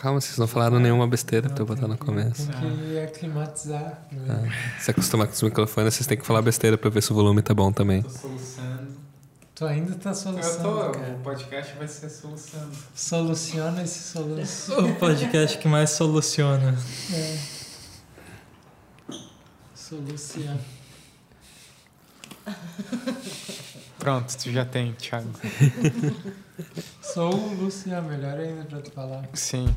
Calma, vocês não falaram nenhuma besteira pra eu botar no começo. Tem que aclimatizar. né? Ah, se acostumar com os microfones, vocês têm que falar besteira pra ver se o volume tá bom também. Tô soluçando. Tu ainda tá Eu solucionando, tô, cara. o podcast vai ser soluçando. Soluciona esse soluço. O podcast que mais soluciona. É. Soluciona. Pronto, tu já tem, Thiago. Sou o Luciano, melhor ainda pra tu falar. Sim.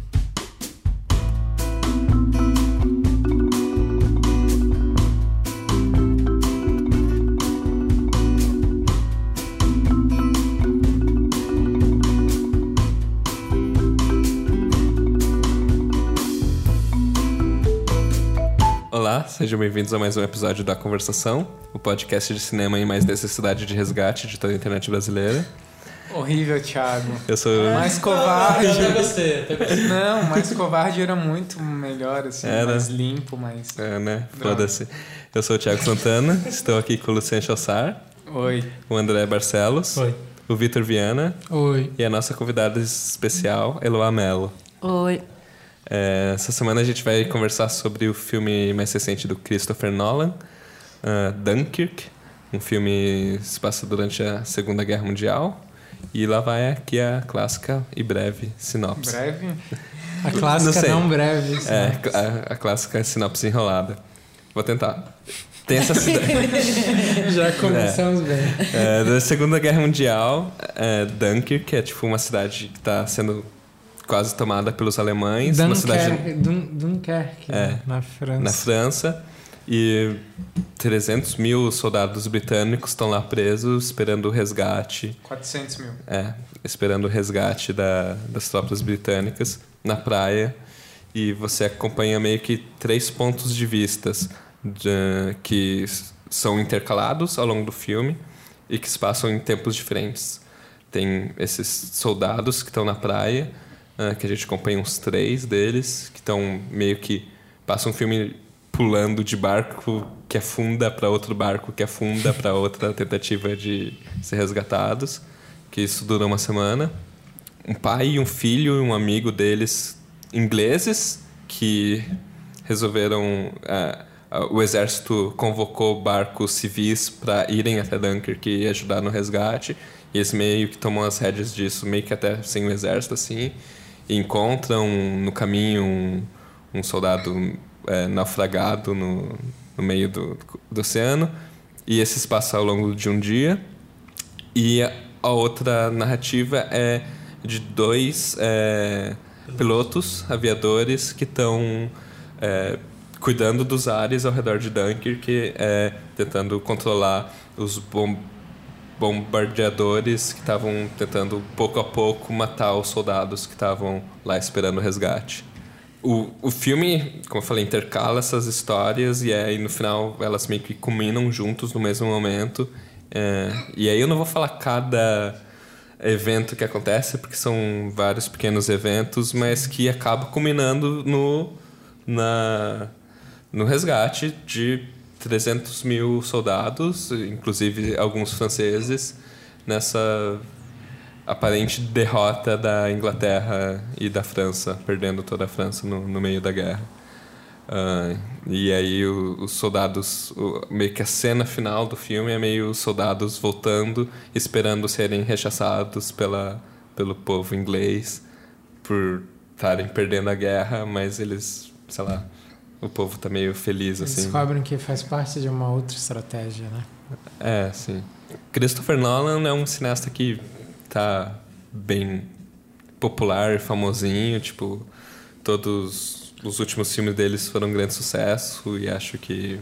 Olá, sejam bem-vindos a mais um episódio da Conversação, o podcast de cinema em mais necessidade de resgate de toda a internet brasileira. Horrível, Thiago. Eu sou. Mais covarde. Eu até gostei, até gostei. Não, mais covarde era muito melhor, assim. Era. Mais limpo, mais. É, né? Foda-se. Eu sou o Thiago Santana, estou aqui com o Luciano Chassar, Oi. o André Barcelos, Oi. o Vitor Viana Oi. e a nossa convidada especial, Eloá Mello. Oi. É, essa semana a gente vai conversar sobre o filme mais recente do Christopher Nolan, ah, Dunkirk, um filme que se passa durante a Segunda Guerra Mundial. E lá vai aqui a clássica e breve sinopse. Breve. A clássica sei. não, breve. É, sinopse. a, a clássica sinopse enrolada. Vou tentar. Tem essa cidade. Já começamos bem. É, da Segunda Guerra Mundial, é, Dunkirk, que é tipo uma cidade que está sendo quase tomada pelos alemães. Uma cidade Dunkerque, Dun, Dunkerque É. na França. na França. E 300 mil soldados britânicos estão lá presos, esperando o resgate. 400 mil. É, esperando o resgate da, das tropas britânicas na praia. E você acompanha meio que três pontos de vistas de- que são intercalados ao longo do filme e que se passam em tempos diferentes. Tem esses soldados que estão na praia, ah, que a gente acompanha uns três deles, que estão meio que. Passam um filme pulando de barco que afunda para outro barco que afunda para outra tentativa de ser resgatados, que isso dura uma semana. Um pai e um filho e um amigo deles ingleses que resolveram ah, ah, o exército convocou barcos civis para irem até Dunkirk e ajudar no resgate e eles meio que tomam as rédeas disso meio que até sem o exército assim e encontram no caminho um, um soldado eh, naufragado no, no meio do, do oceano e esse se passa ao longo de um dia e a a outra narrativa é de dois é, pilotos, aviadores, que estão é, cuidando dos ares ao redor de Dunkirk, é, tentando controlar os bom, bombardeadores que estavam tentando, pouco a pouco, matar os soldados que estavam lá esperando o resgate. O, o filme, como eu falei, intercala essas histórias e aí no final elas meio que culminam juntos no mesmo momento. É, e aí eu não vou falar cada evento que acontece, porque são vários pequenos eventos, mas que acabam culminando no, na, no resgate de 300 mil soldados, inclusive alguns franceses, nessa aparente derrota da Inglaterra e da França, perdendo toda a França no, no meio da guerra. Ah, e aí o- os soldados, o- meio que a cena final do filme é meio os soldados voltando, esperando serem rechaçados pela, pelo povo inglês por estarem perdendo a guerra, mas eles, sei lá, o povo tá meio feliz Eles assim. descobrem que faz parte de uma outra estratégia, né? É, sim. Christopher Nolan é um cineasta que tá bem popular, famosinho, tipo, todos os últimos filmes deles foram um grande sucesso e acho que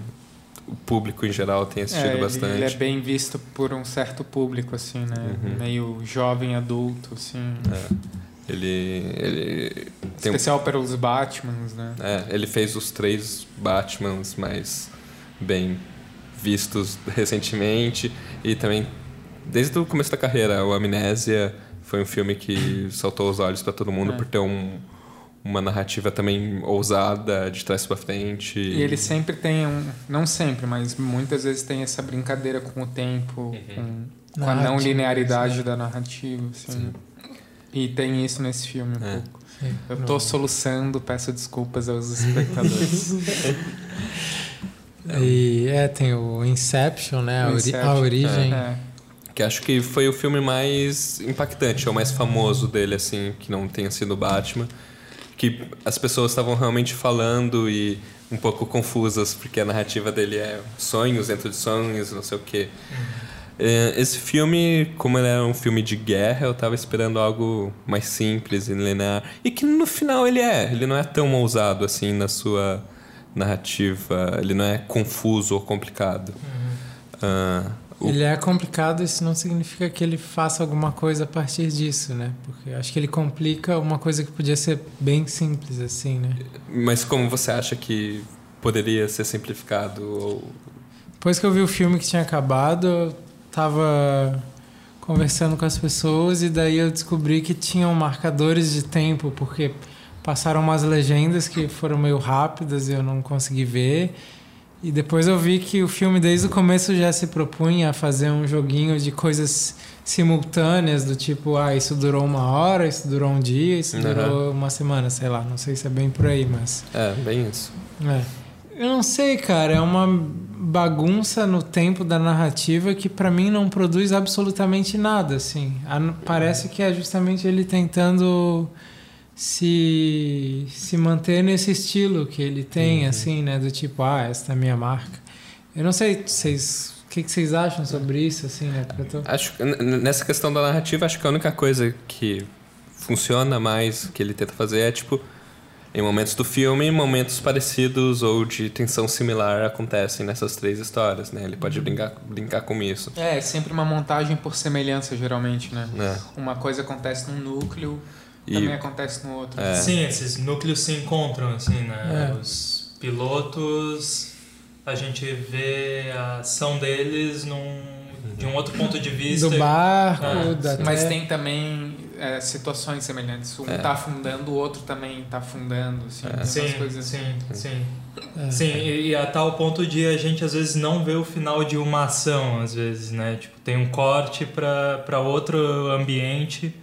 o público em geral tem assistido É, ele- bastante. Ele é bem visto por um certo público, assim, né? Uhum. Meio jovem adulto, assim. Ele ele um- Especial pelos Batmans, né? é, ele fez os três Batmans mais bem vistos recentemente e também desde o começo da carreira, o Amnésia foi um filme que saltou os olhos para todo mundo É. por ter um, uma narrativa também ousada de trás para frente. E ele sempre tem um. Não sempre, mas muitas vezes tem essa brincadeira com o tempo, Uhum. com, com a não linearidade da narrativa, assim. Sim. E tem isso nesse filme um É. pouco. Eu tô soluçando, peço desculpas aos espectadores. E é, tem o Inception, né? A, O Inception, a origem. É. Que acho que foi o filme mais impactante, ou mais famoso dele, assim, que não tenha sido o Batman. Que as pessoas estavam realmente falando e um pouco confusas, porque a narrativa dele é sonhos dentro de sonhos, não sei o quê. É, Esse filme, como ele era um filme de guerra, eu tava esperando algo mais simples e linear. E que no final ele é. Ele não é tão ousado assim na sua narrativa. Ele não é confuso ou complicado. Ah, o- Ele é complicado, isso não significa que ele faça alguma coisa a partir disso, né? Porque acho que ele complica uma coisa que podia ser bem simples, assim, né? Mas como você acha que poderia ser simplificado? Ou... Depois que eu vi o filme que tinha acabado, eu tava conversando com as pessoas e daí eu descobri que tinham marcadores de tempo, porque passaram umas legendas que foram meio rápidas e eu não consegui ver. E depois eu vi que o filme desde o começo já se propunha a fazer um joguinho de coisas simultâneas, do tipo, ah, isso durou uma hora, isso durou um dia, isso Uhum. durou uma semana, sei lá, não sei se é bem por aí, mas. É, bem isso. É. Eu não sei, cara. É uma bagunça no tempo da narrativa que pra mim não produz absolutamente nada, assim. Parece que é justamente ele tentando se, se manter nesse estilo que ele tem, assim, né? Do tipo, ah, esta é a minha marca. Eu não sei, vocês... O que, que vocês acham sobre isso, assim, né? Tô- Acho nessa questão da narrativa, acho que a única coisa que funciona mais que ele tenta fazer é tipo em momentos do filme, momentos parecidos ou de tensão similar acontecem nessas três histórias, né? Ele pode brincar, brincar com isso. É, é sempre uma montagem por semelhança, geralmente, né? Né? Uma coisa acontece num núcleo, E- também acontece no outro. É. Sim, esses núcleos se encontram, assim, né? É. Os pilotos, a gente vê a ação deles num, de um outro ponto de vista. Do barco, Ah, da Mas terra. tem também é, situações semelhantes. Um É. tá afundando, o outro também tá afundando, assim. essas Sim, coisas assim. sim, sim. É. Sim, e, e a tal ponto de a gente às vezes não ver o final de uma ação, às vezes, né? Tipo, tem um corte para outro ambiente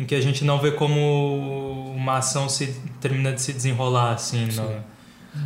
em que a gente não vê como uma ação se termina de se desenrolar, assim. No...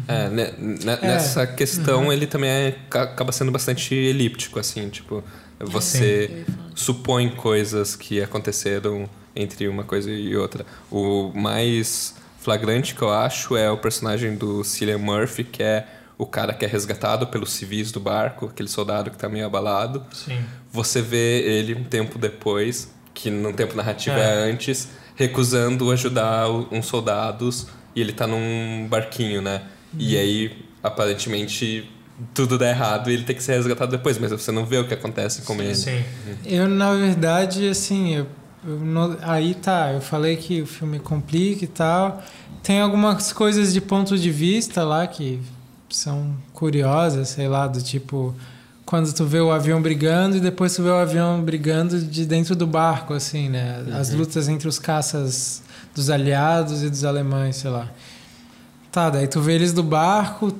É, ne- ne- nessa questão ele também é- ca- acaba sendo bastante elíptico, assim, tipo, você supõe coisas que aconteceram entre uma coisa e outra. O mais flagrante que eu acho é o personagem do Cillian Murphy, que é o cara que é resgatado pelos civis do barco, aquele soldado que tá meio abalado. Sim. Você vê ele um tempo depois, que no tempo narrativo É. é, antes, recusando ajudar uns soldados e ele tá num barquinho, né? E aí, aparentemente, tudo dá errado e ele tem que ser resgatado depois, mas você não vê o que acontece com ele. Sim. Eu, na verdade, assim, eu, eu não- aí tá, eu falei que o filme complica e tal. Tem algumas coisas de ponto de vista lá que são curiosas, sei lá, do tipo quando tu vê o avião brigando e depois tu vê o avião brigando de dentro do barco, assim, né? As lutas entre os caças dos aliados e dos alemães, sei lá. Tá, daí tu vê eles do barco,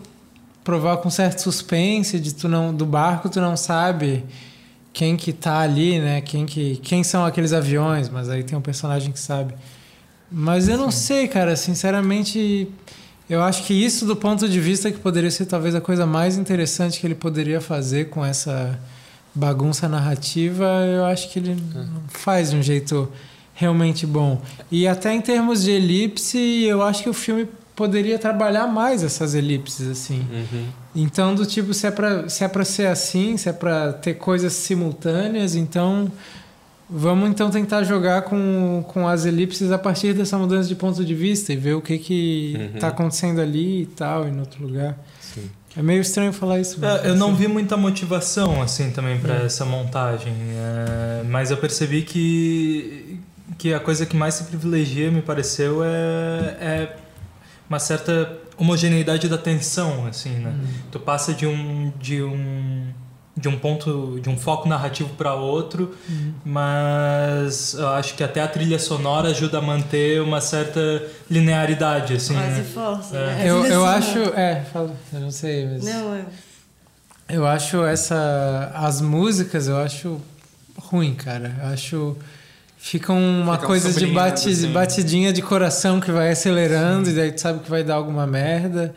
provoca um certo suspense de tu não do barco, tu não sabe quem que tá ali, né? Quem que quem são aqueles aviões, mas aí tem um personagem que sabe. Mas eu não sei, cara, sinceramente, eu acho que isso do ponto de vista que poderia ser talvez a coisa mais interessante que ele poderia fazer com essa bagunça narrativa, eu acho que ele não faz de um jeito realmente bom. E até em termos de elipse, eu acho que o filme poderia trabalhar mais essas elipses assim. Uhum. Então, do tipo, se é pra, se é pra ser assim, se é pra ter coisas simultâneas, então vamos então tentar jogar com, com as elipses a partir dessa mudança de ponto de vista e ver o que que Uhum. tá acontecendo ali e tal, e no outro lugar. Sim. É meio estranho falar isso. mas É, eu não assim, vi muita motivação assim também para Hum. essa montagem, é, mas eu percebi que que a coisa que mais se privilegia me pareceu é, é uma certa homogeneidade da tensão, assim, né? Hum. Tu passa de um de um de um ponto de um foco narrativo para outro, Hum. mas eu acho que até a trilha sonora ajuda a manter uma certa linearidade, assim. Quase né? força, É. né? Eu, eu acho. É, fala, eu não sei, mas. Não, eu... Eu acho essa. As músicas eu acho ruim, cara. Eu acho. Fica uma Ficam coisa de sublinhando, bate, assim. batidinha de coração que vai acelerando, e daí tu sabe que vai dar alguma merda.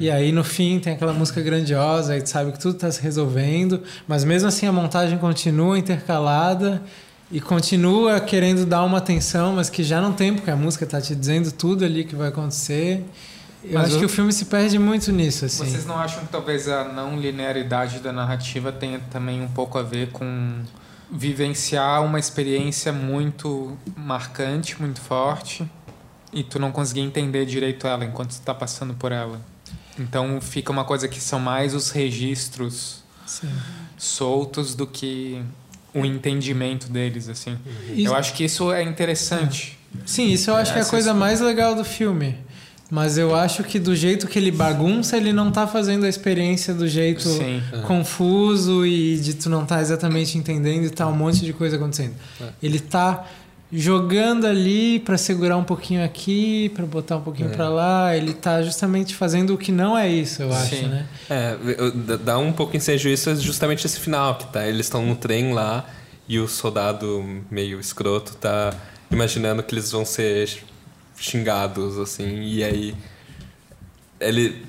E aí no fim tem aquela música grandiosa, aí tu sabe que tudo tá se resolvendo, mas mesmo assim a montagem continua intercalada e continua querendo dar uma atenção, mas que já não tem, porque a música tá te dizendo tudo ali que vai acontecer. Eu Mas acho o- que o filme se perde muito nisso, assim. Vocês não acham que talvez a não linearidade da narrativa tenha também um pouco a ver com vivenciar uma experiência muito marcante, muito forte, e tu não conseguir entender direito ela enquanto tu tá passando por ela? Então fica uma coisa que são mais os registros Sim. soltos do que o entendimento deles, assim. E- Eu acho que isso é interessante. Sim, isso eu acho que é a coisa mais legal do filme. Mas eu acho que do jeito que ele bagunça, ele não tá fazendo a experiência do jeito Sim. confuso e de tu não tá exatamente entendendo e tá um monte de coisa acontecendo. Ele tá jogando ali pra segurar um pouquinho aqui, pra botar um pouquinho É. pra lá. Ele tá justamente fazendo o que não é isso, eu acho, Sim. né? É, eu- dá- dá um pouco ensejo isso é justamente esse final, que tá, eles estão no trem lá e o soldado meio escroto tá imaginando que eles vão ser xingados, assim, e aí ele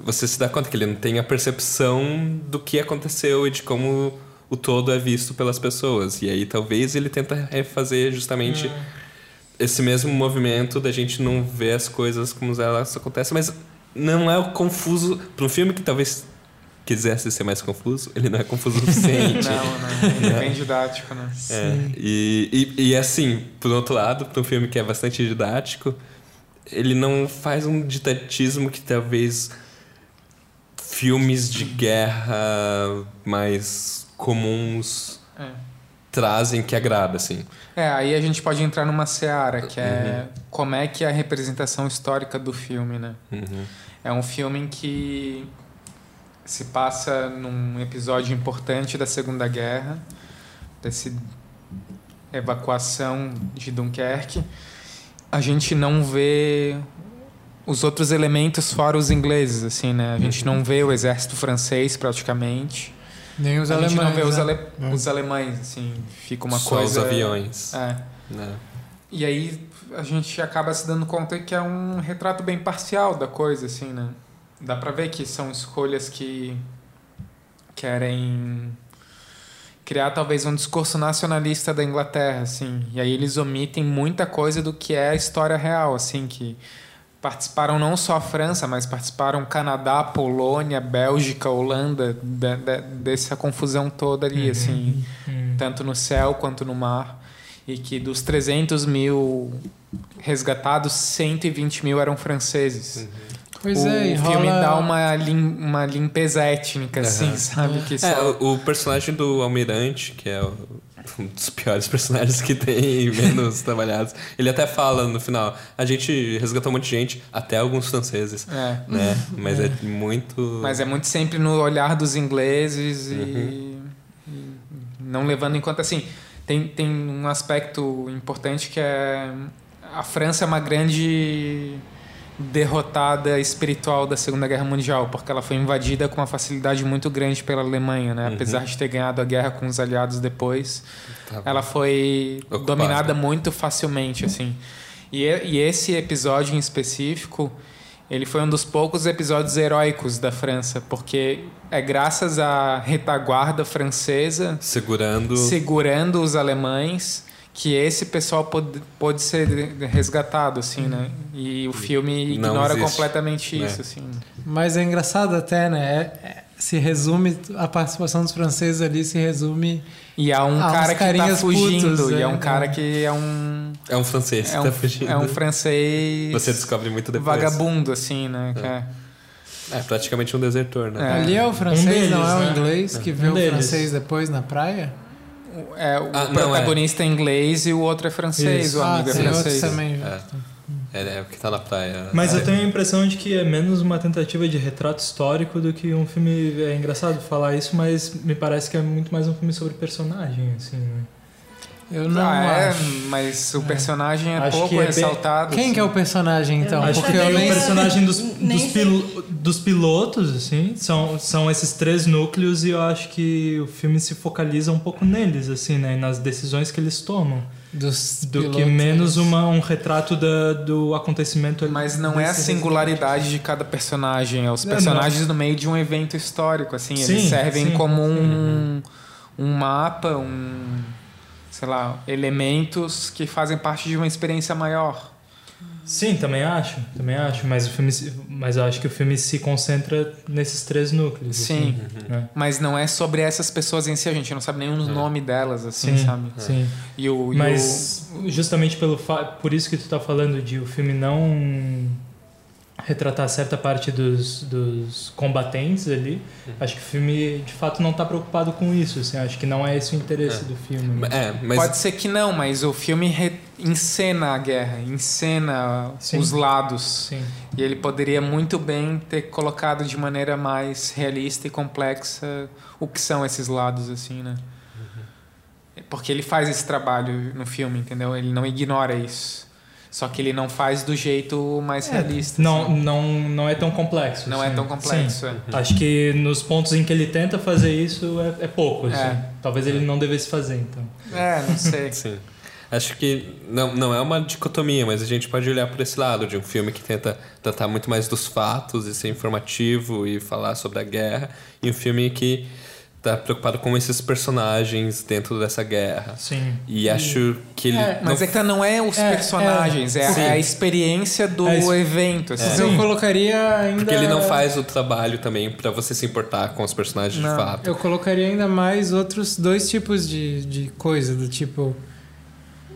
você se dá conta que ele não tem a percepção do que aconteceu e de como o todo é visto pelas pessoas. E aí talvez ele tenta refazer justamente esse mesmo movimento da gente não ver as coisas como elas acontecem, mas não é o confuso para um filme que talvez quisesse ser mais confuso, ele não é confuso o suficiente. Não, não. Ele é bem didático, né? É, e, e, e assim, por outro lado, para um filme que é bastante didático, ele não faz um didatismo que talvez filmes de guerra mais comuns É. trazem que agrada, assim. É, aí a gente pode entrar numa seara, que é como é que é a representação histórica do filme, né? Uhum. É um filme em que se passa num episódio importante da Segunda Guerra, dessa evacuação de Dunkerque. A gente não vê os outros elementos fora os ingleses, assim, né? A gente não vê o exército francês praticamente. Nem os a alemães. gente não vê os, né? ale- os alemães, assim, fica uma Só coisa... os aviões. É. né? E aí a gente acaba se dando conta que é um retrato bem parcial da coisa, assim, né? Dá pra ver que são escolhas que querem criar talvez um discurso nacionalista da Inglaterra, assim. E aí eles omitem muita coisa do que é a história real, assim, que participaram não só a França, mas participaram Canadá, Polônia, Bélgica, Holanda, da- da- dessa confusão toda ali, assim Hum. tanto no céu quanto no mar, e que dos 300 mil resgatados, 120 mil eram franceses. Pois o é, e filme rola- dá uma, lim- uma limpeza étnica, assim, sabe? Que É, só... o, o personagem do Almirante, que é o- um dos piores personagens que tem, menos trabalhados, ele até fala no final: a gente resgatou um monte de gente, até alguns franceses, É. né? Mas é, muito. Mas é muito sempre no olhar dos ingleses e, Uhum. e não levando em conta assim. Tem, tem um aspecto importante que é a França é uma grande derrotada espiritual da Segunda Guerra Mundial, porque ela foi invadida com uma facilidade muito grande pela Alemanha, né? Uhum. Apesar de ter ganhado a guerra com os aliados depois, Tá ela foi Ocupada. dominada muito facilmente, assim. E, e- esse episódio em específico, ele foi um dos poucos episódios heróicos da França, porque é graças à retaguarda francesa segurando. segurando os alemães que esse pessoal pôde, pôde ser resgatado, assim, né? E o filme ignora existe, completamente né? isso, assim. Mas é engraçado até, né? É- é- se resume, a participação dos franceses ali se resume. E é um cara que tá fugindo, putos, e é é, um cara é. que é um... É um francês É que um, tá fugindo. é um francês Você descobre muito depois. vagabundo, assim, né? que é- É praticamente um desertor, né? É. Ali é o francês, deles, não é o né? inglês, que vê Um o deles. francês depois na praia? É, o Ah, não, protagonista é. inglês e o outro é francês, Isso. o ah, amigo é tem outros francês. também. É. É, é o que tá na praia. Mas é. eu tenho a impressão de que é menos uma tentativa de retrato histórico do que um filme. É engraçado falar isso, mas me parece que é muito mais um filme sobre personagem, assim. né? Eu não ah, é, mas o personagem é Acho pouco que é bem- ressaltado. Quem assim. que é o personagem, então? Acho Porque que eu nem... o personagem dos, dos, pil- dos pilotos, assim, são, são esses três núcleos e eu acho que o filme se focaliza um pouco neles, assim, né? e Nas decisões que eles tomam. dos do que menos uma, um retrato da, do acontecimento ali Mas não é a singularidade de cada personagem, é os Não, personagens no meio de um evento histórico, assim, eles Sim, servem sim. como um, um mapa, um, sei lá, elementos que fazem parte de uma experiência maior. Sim, também acho, também acho, mas o filme, mas eu acho que o filme se concentra nesses três núcleos. Sim. assim, né? Mas não é sobre essas pessoas em si, a gente não sabe nenhum nome delas, assim, Sim, sabe? sim. E o, e Mas justamente pelo fa... por isso que tu tá falando de o filme não retratar certa parte dos, dos combatentes ali, acho que o filme de fato não tá preocupado com isso, assim, acho que não é esse o interesse É. do filme. É, mas Pode ser que não, mas o filme re- encena a guerra, encena Sim. os lados. Sim. E ele poderia muito bem ter colocado de maneira mais realista e complexa o que são esses lados, assim, né? Porque ele faz esse trabalho no filme, entendeu? Ele não ignora isso. Só que ele não faz do jeito mais realista. Não, assim. não, não é tão complexo. Não é assim. tão complexo. É. Acho que nos pontos em que ele tenta fazer isso é, é pouco. assim. É. Talvez ele não devesse fazer, então. É, não sei. Sim. Acho que não, não é uma dicotomia, mas a gente pode olhar por esse lado de um filme que tenta tratar muito mais dos fatos e ser informativo e falar sobre a guerra, e um filme que está preocupado com esses personagens dentro dessa guerra. Sim. E acho que ele. É, Mas não- é que não é os É, personagens, é, é a experiência do É isso. evento. assim. Mas eu colocaria ainda. Porque ele não faz o trabalho também para você se importar com os personagens Não. de fato. Eu colocaria ainda mais outros dois tipos de, de coisa, do tipo.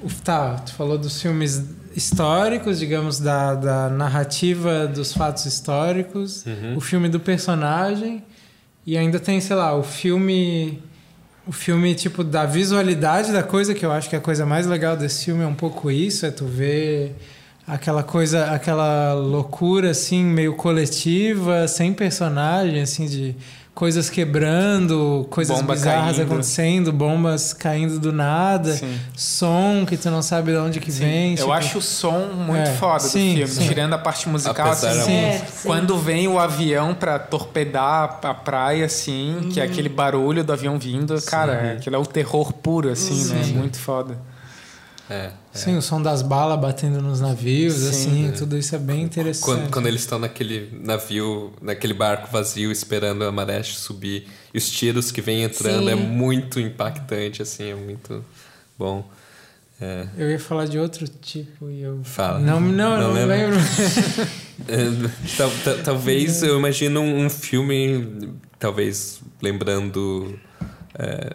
o- Tá, tu falou dos filmes históricos, digamos, da, da narrativa dos fatos históricos, Uhum. o filme do personagem, e ainda tem, sei lá, o filme. O filme, tipo, da visualidade da coisa, que eu acho que a coisa mais legal desse filme é um pouco isso, é tu ver aquela coisa, aquela loucura, assim, meio coletiva, sem personagem, assim, de coisas quebrando, coisas Bomba bizarras caindo. acontecendo, bombas caindo do nada, Sim. som que tu não sabe de onde que Sim. vem. Eu tipo- acho o som muito É, foda sim, do filme, sim. tirando a parte musical, Apesar assim, É. Quando vem o avião pra torpedar a praia, assim, que é aquele barulho do avião vindo, cara, aquilo é o terror puro, assim, né? Muito foda. É, é. Sim, o som das balas batendo nos navios, Sim. assim, tudo isso é bem interessante. Quando, quando eles estão naquele navio, naquele barco vazio, esperando a maré subir, e os tiros que vêm entrando Sim. é muito impactante, assim, é muito bom. É, Eu ia falar de outro tipo e eu. Fala. Não, não, Não não, lembro. É, tal- tal- talvez eu imagino um filme, talvez lembrando é,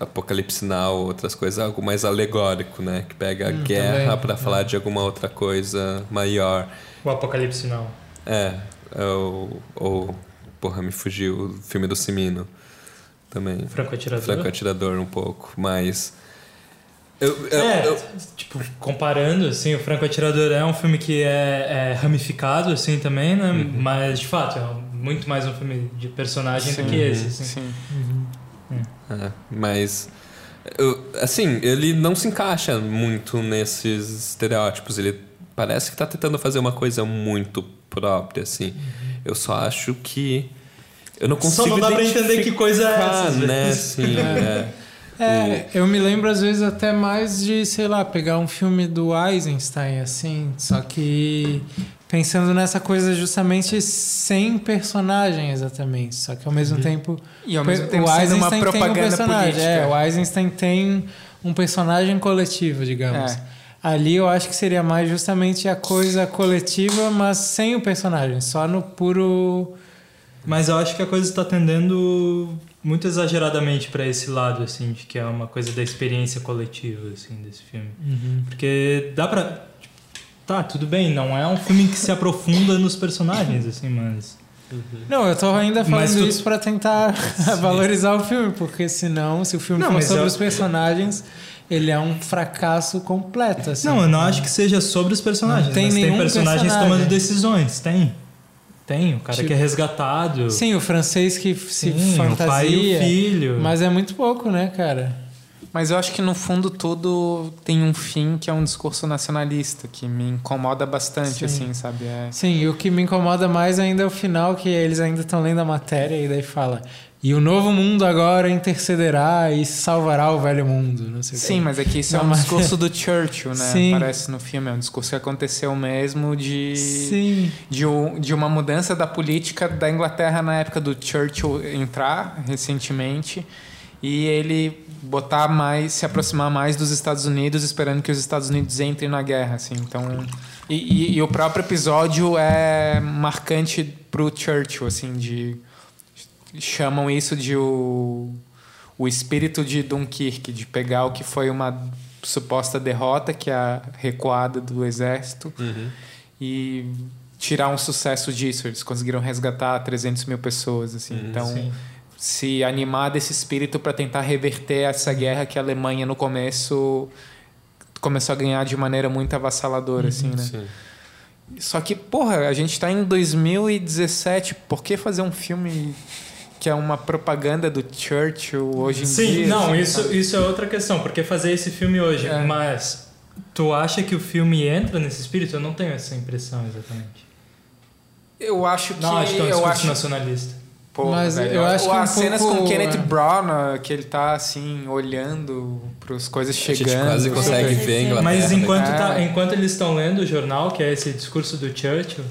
Apocalipse Now, outras coisas, algo mais alegórico, né? Que pega a Hum, guerra para falar de alguma outra coisa maior. O Apocalipse não. É, ou, ou porra, me fugiu o filme do Cimino também. Franco Atirador. Franco Atirador um pouco, mas eu, eu- É, eu- tipo, comparando, assim, o Franco Atirador é um filme que é, é ramificado, assim, também, né? Uhum. Mas, de fato, é muito mais um filme de personagem do Sim. que esse, assim. Sim. É, mas eu- assim, ele não se encaixa muito nesses estereótipos. Ele parece que tá tentando fazer uma coisa muito própria, assim. Eu só acho que eu não Só consigo não dá pra entender que coisa é essa, né? vezes. Assim, é. É, eu me lembro às vezes até mais de, sei lá, pegar um filme do Eisenstein, assim, só que pensando nessa coisa justamente sem personagem exatamente, só que ao mesmo tempo E ao mesmo o tempo uma Eisenstein tem um propaganda personagem, política. é, o Eisenstein tem um personagem coletivo, digamos. É. Ali eu acho que seria mais justamente a coisa coletiva, mas sem o personagem, só no puro Mas eu acho que a coisa está tendendo muito exageradamente para esse lado, assim, de que é uma coisa da experiência coletiva, assim, desse filme. Porque dá pra... Tá, tudo bem, não é um filme que se aprofunda nos personagens, assim, mas... Não, eu tô ainda falando tu- isso pra tentar valorizar o filme, porque senão, se o filme Não, for sobre eu- os personagens, ele é um fracasso completo, assim. Não, eu não acho que seja sobre os personagens, Não tem mas tem nenhum personagens personagem. tomando decisões, tem. Tem, o cara Tipo- que é resgatado. Sim, o francês que se Sim, fantasia. o pai e o filho. Mas é muito pouco, né, cara? Mas eu acho que no fundo tudo tem um fim que é um discurso nacionalista, que me incomoda bastante, Sim. assim, sabe? É... Sim, e o que me incomoda mais ainda é o final, que eles ainda estão lendo a matéria e daí fala. E o novo mundo agora intercederá e salvará o velho mundo. Não sei Sim, quê. mas é que isso é Não, um mas- discurso do Churchill, né? Sim. Parece no filme, é um discurso que aconteceu mesmo de, Sim. de, um- de uma mudança da política da Inglaterra na época do Churchill entrar recentemente e ele botar mais, se aproximar mais dos Estados Unidos, esperando que os Estados Unidos entrem na guerra, assim. Então, e, e- e o próprio episódio é marcante pro Churchill, assim, de chamam isso de o, o espírito de Dunkirk, de pegar o que foi uma suposta derrota, que é a recuada do exército, e tirar um sucesso disso. Eles conseguiram resgatar 300 mil pessoas, assim. então, Sim. Se animar desse espírito para tentar reverter essa guerra que a Alemanha no começo começou a ganhar de maneira muito avassaladora, assim, né? Sim. Só que, porra, a gente tá em 2017, por que fazer um filme que é uma propaganda do Churchill hoje em Sim, dia? não, assim, isso, sabe? isso é outra questão, porque fazer esse filme hoje, É. mas tu acha que o filme entra nesse espírito? Eu não tenho essa impressão exatamente. Eu acho que. Não, acho que é um discurso acho, nacionalista. Pô, Mas velho, eu acho ou que um as cenas pouco, com Kenneth é. Branagh, que ele tá assim, olhando pras coisas A chegando. gente quase consegue ver a Inglaterra. Mas enquanto, É. tá- enquanto eles estão lendo o jornal, que é esse discurso do Churchill,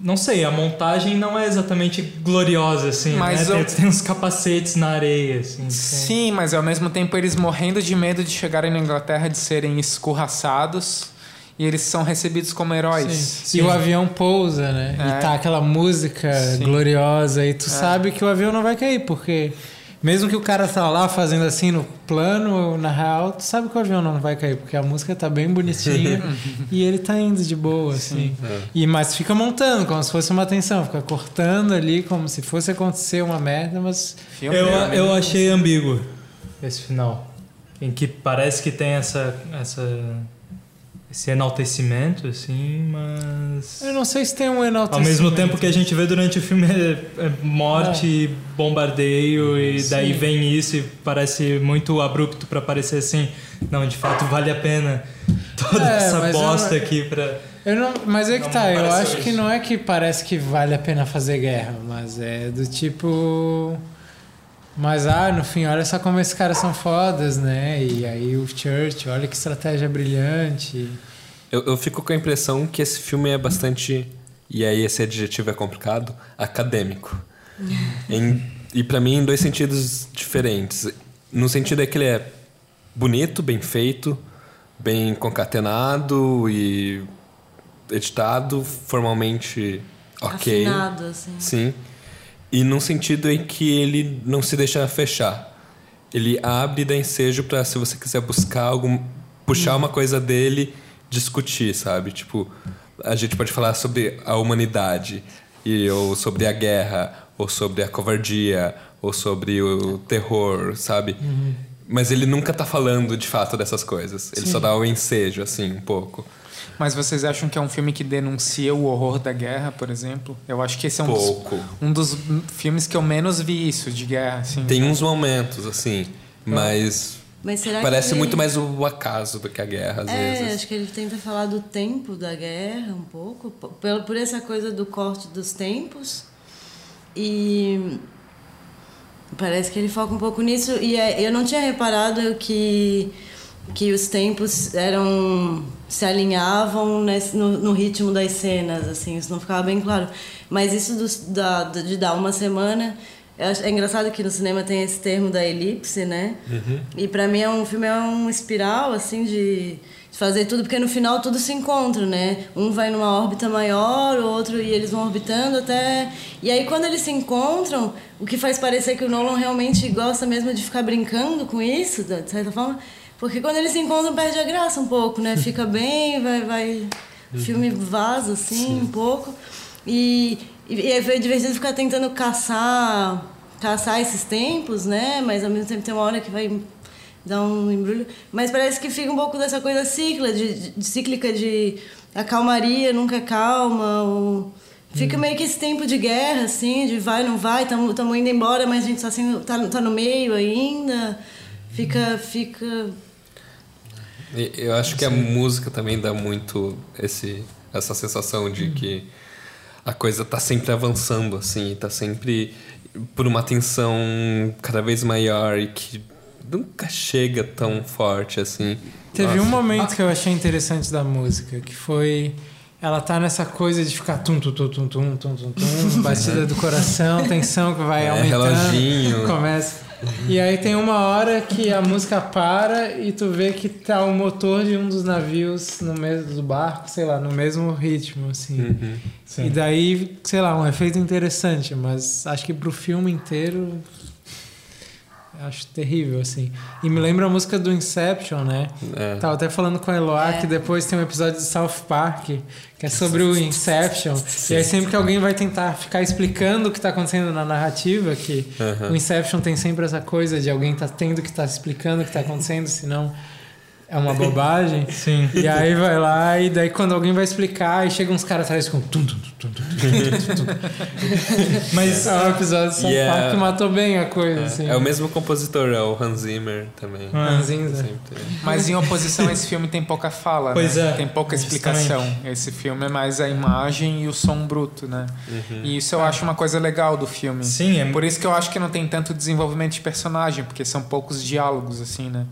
não sei, a montagem não é exatamente gloriosa, assim, Mas né? eu- Tem, tem uns capacetes na areia, assim. tem- Sim, mas ao mesmo tempo eles morrendo de medo de chegarem na Inglaterra, de serem escorraçados, e eles são recebidos como heróis. Sim. E o avião pousa, né? É. E tá aquela música Sim. gloriosa e tu sabe que o avião não vai cair, porque mesmo que o cara tá lá fazendo assim no plano, na real, tu sabe que o avião não vai cair, porque a música tá bem bonitinha e ele tá indo de boa, assim. E, mas fica montando, como se fosse uma tensão, fica cortando ali como se fosse acontecer uma merda, mas Filme, Eu, né? eu achei ambíguo esse final. Em que parece que tem essa, essa, esse enaltecimento, assim, mas. eu não sei se tem um Ao enaltecimento. mesmo tempo que a gente vê durante o filme é, é morte, bombardeio, e daí Sim. vem isso e parece muito abrupto pra parecer assim. Não, de fato vale a pena toda É, essa bosta não- aqui pra. Eu não, mas é que Não tá, eu acho que não é que parece que vale a pena fazer guerra, mas é do tipo. Mas ah, no fim, olha só como esses caras são fodas, né? E aí o Church, olha que estratégia brilhante. Eu, eu fico com a impressão que esse filme é bastante, e aí esse adjetivo é complicado, acadêmico. Em- e pra mim em dois sentidos diferentes. No sentido é que ele é bonito, bem feito, bem concatenado e editado, formalmente ok. Afinado, assim. Sim. E num sentido em que ele não se deixa fechar. Ele abre e dá ensejo pra se você quiser buscar algum. puxar uma coisa dele, discutir, sabe? Tipo, a gente pode falar sobre a humanidade, e, ou sobre a guerra, ou sobre a covardia, ou sobre o terror, sabe? Mas ele nunca tá falando de fato dessas coisas. Ele só dá o ensejo, assim, um pouco. Mas vocês acham que é um filme que denuncia o horror da guerra, por exemplo? Eu acho que esse é um, dos, Pouco. um dos filmes que eu menos vi isso de guerra, assim. Tem uns momentos, assim, mas. Mas será Parece que ele- muito mais o acaso do que a guerra, às É, vezes. acho que ele tenta falar do tempo da guerra um pouco, p- pelo- por essa coisa do corte dos tempos. E parece que ele foca um pouco nisso. E é- eu não tinha reparado que, que os tempos eram se alinhavam nesse- no, no ritmo das cenas, assim, isso não ficava bem claro. Mas isso dos- da, de dar uma semana. É engraçado que no cinema tem esse termo da elipse, né? E pra mim é um filme é um espiral assim de de fazer tudo porque no final tudo se encontra, né? Um vai numa órbita maior, o outro e eles vão orbitando até e aí quando eles se encontram, o que faz parecer que o Nolan realmente gosta mesmo de ficar brincando com isso, de certa forma, porque quando eles se encontram perde a graça um pouco, né? Fica bem, vai vai o filme vaza assim um pouco. E, e é divertido ficar tentando caçar caçar esses tempos, né? Mas ao mesmo tempo tem uma hora que vai dar um embrulho. Mas parece que fica um pouco dessa coisa cíclica de, de, cíclica de a calmaria nunca é calma. Ou... Fica meio que esse tempo de guerra, assim, de vai, não vai, estamos indo embora, mas a gente está tá, tá no meio ainda. Fica, fica. Eu acho que a música também dá muito esse, essa sensação de que a coisa tá sempre avançando, assim, tá sempre por uma tensão cada vez maior e que nunca chega tão forte assim. Teve Nossa. um momento que eu achei interessante da música, que foi. Ela tá nessa coisa de ficar tum, tum, tum, tum, tum, tum, tum, tum batida do coração, tensão que vai É, aumentando. reloginho. Começa. E aí tem uma hora que a música para e tu vê que tá o motor de um dos navios no mesmo do barco, sei lá, no mesmo ritmo, assim. Uhum. E daí, sei lá, um efeito interessante, mas acho que pro filme inteiro acho terrível, assim. E me lembra a música do Inception, né? É. Tava até falando com a Eloá É. que depois tem um episódio de South Park que é sobre o Inception. E aí sempre que alguém vai tentar ficar explicando o que tá acontecendo na narrativa, que Aham. o Inception tem sempre essa coisa de alguém tá tendo que tá explicando o que tá acontecendo, senão é uma bobagem. Sim. E aí vai lá, e daí quando alguém vai explicar, e chegam uns caras atrás com. Tum, tum, tum. Mas É um episódio South Yeah. Que matou bem a coisa, assim. É, é o mesmo compositor, é o Hans Zimmer também. Ah. Ranzinza. Sempre. Mas em oposição, esse filme tem pouca fala, Pois né? é, Tem pouca justamente. explicação. Esse filme é mais a imagem e o som bruto, né? Uhum. E isso eu acho uma coisa legal do filme. Sim, é Por isso que eu acho que não tem tanto desenvolvimento de personagem, porque são poucos diálogos, assim, né?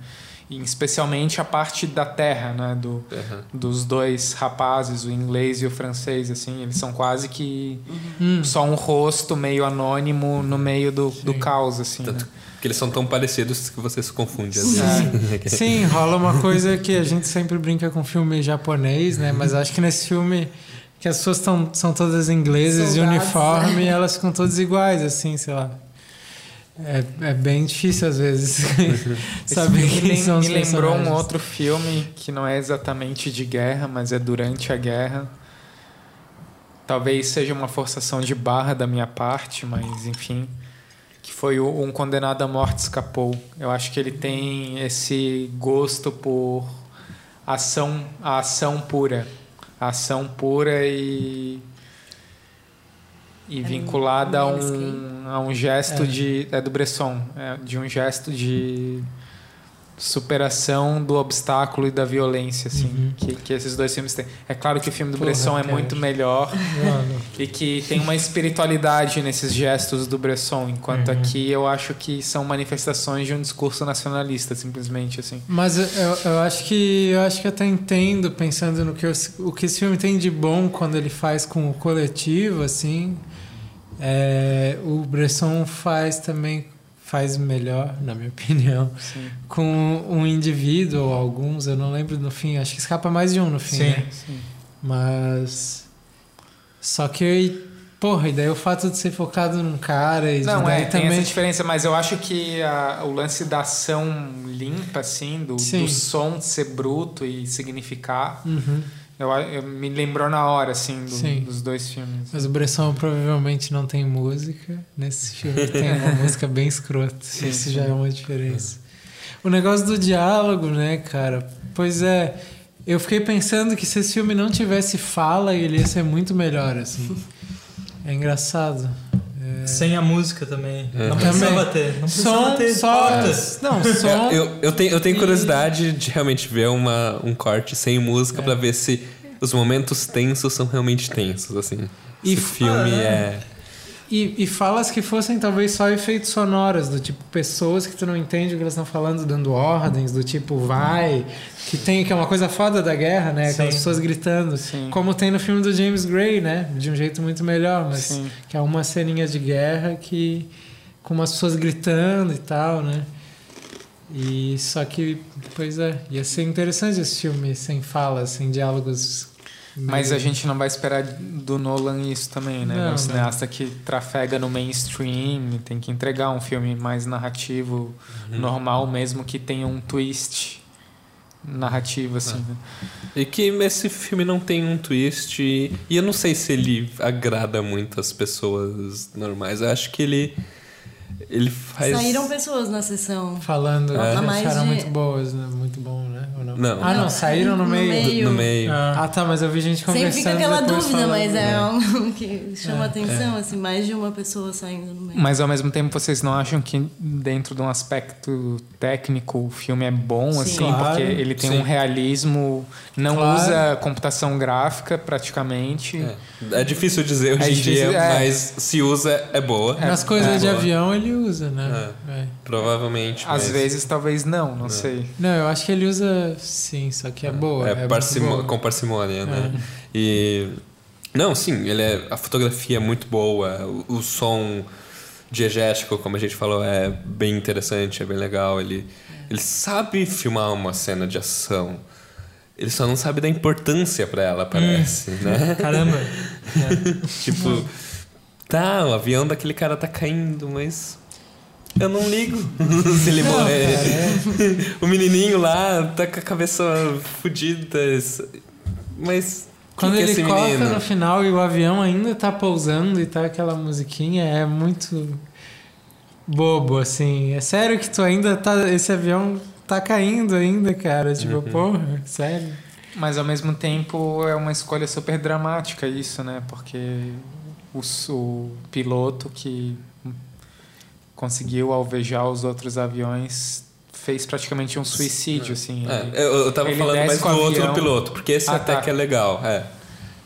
E especialmente a parte da terra, né? Do, Aham. dos dois rapazes, o inglês e o francês, assim. Eles são quase que Hum. só um rosto meio anônimo no meio do, do caos, assim, né? Tanto que eles são tão parecidos que você se confunde às Sim. vezes. Sim, rola uma coisa que a gente sempre brinca com filme japonês, né? Mas acho que nesse filme que as pessoas tão, são todas inglesas de Soldados. uniforme e elas ficam todas iguais, assim, sei lá. É, é bem difícil às vezes Esse saber filme quem me, são os me lembrou um outro filme que não é exatamente de guerra, mas é durante a guerra. Talvez seja uma forçação de barra da minha parte, mas enfim. Que foi o Um Condenado à Morte Escapou. Eu acho que ele tem esse gosto por ação, a ação pura. A ação pura e. E É vinculada a um, a um gesto É. de. É do Bresson. é, de um gesto de superação do obstáculo e da violência, assim, Uhum. que, que esses dois filmes têm. É claro que o filme do Porra, Bresson é muito melhor Mano, e que tem uma espiritualidade nesses gestos do Bresson, enquanto Uhum. aqui eu acho que são manifestações de um discurso nacionalista, simplesmente assim. Mas eu, eu, eu acho que eu acho que até entendo pensando no que eu- o que esse filme tem de bom quando ele faz com o coletivo, assim. É, o Bresson faz também faz melhor, na minha opinião, Sim. com um indivíduo ou alguns, eu não lembro no fim, acho que escapa mais de um no fim, Sim. né? Sim. Mas só que porra, e daí o fato de ser focado num cara e Não, é, tem também essa diferença, mas eu acho que a- o lance da ação limpa, assim, do, do som ser bruto e significar, Uhum. Eu, eu- me lembrou na hora, assim, do- dos dois filmes. Mas o Bresson provavelmente não tem música. Nesse filme tem uma música bem escrota. Sim, Isso sim. já é uma diferença. O negócio do diálogo, né, cara? Pois é, eu fiquei pensando que se esse filme não tivesse fala, ele ia ser muito melhor, assim. É engraçado. É... sem a música também. É. Não precisava Também. ter. Não precisava Som, ter só... cortes. Não, som... Eu, eu, tenho, eu tenho E- curiosidade de realmente ver uma, um corte sem música É. pra ver se os momentos tensos são realmente tensos, assim. E Esse filme ah, é. E, e falas que fossem talvez só efeitos sonoros, do tipo pessoas que tu não entende o que elas estão falando, dando ordens, do tipo vai, que tem que é uma coisa foda da guerra, né? Aquelas Sim. pessoas gritando. Sim. Como tem no filme do James Gray, né? De um jeito muito melhor, mas Sim. que é uma ceninha de guerra que com umas pessoas gritando e tal, né? E só que, pois é, ia ser interessante esse filme sem falas, sem diálogos. Mas a gente não vai esperar do Nolan isso também, né? Não, é um não. cineasta que trafega no mainstream, tem que entregar um filme mais narrativo, Uhum. normal mesmo, que tenha um twist narrativo, assim. né? E que esse filme não tem um twist. E eu não sei se ele agrada muito as pessoas normais. Eu acho que ele. Ele faz. Saíram pessoas na sessão. Falando, É. que Mais acharam de- muito boas, né? Muito bom, né? Ou não? Não. Ah, não, saíram no, No meio. meio. No meio. Ah, Ah, tá, mas eu vi gente Sempre conversando fica aquela dúvida, falando, mas é né? algo que chama É, atenção, assim, mais de uma pessoa saindo no meio. Mas ao mesmo tempo vocês não acham que dentro de um aspecto técnico o filme é bom Sim. assim, Claro, porque ele tem sim. um realismo, não Claro. usa computação gráfica praticamente. É. É difícil dizer hoje É em dia, é. mas se usa, é boa. Nas coisas é de avião ele usa, né? É. Provavelmente. Às mas vezes talvez não, não sei. Não, eu acho que ele usa sim, só que é boa. É, É, muito parsimo- boa. com parcimônia, né? E. Não, sim, ele é, a fotografia é muito boa, o, o som diegético, como a gente falou, é bem interessante, é bem legal. Ele, ele sabe filmar uma cena de ação. Ele só não sabe da importância pra ela, parece, né? caramba. Tipo, tá, o avião daquele cara tá caindo, mas eu não ligo se ele morrer. é. o menininho lá tá com a cabeça fodida, mas Quando é ele esse corta menino? no final e o avião ainda tá pousando e tá aquela musiquinha, é muito bobo, assim. É sério que tu ainda tá. Esse avião tá caindo ainda, cara. Tipo, Uhum. porra, sério. Mas ao mesmo tempo é uma escolha super dramática isso, né? Porque o, o piloto que conseguiu alvejar os outros aviões fez praticamente um suicídio, assim. É, Ele- eu, eu tava falando mais do o outro avião. piloto, porque esse Ah, até tá. que é legal. É.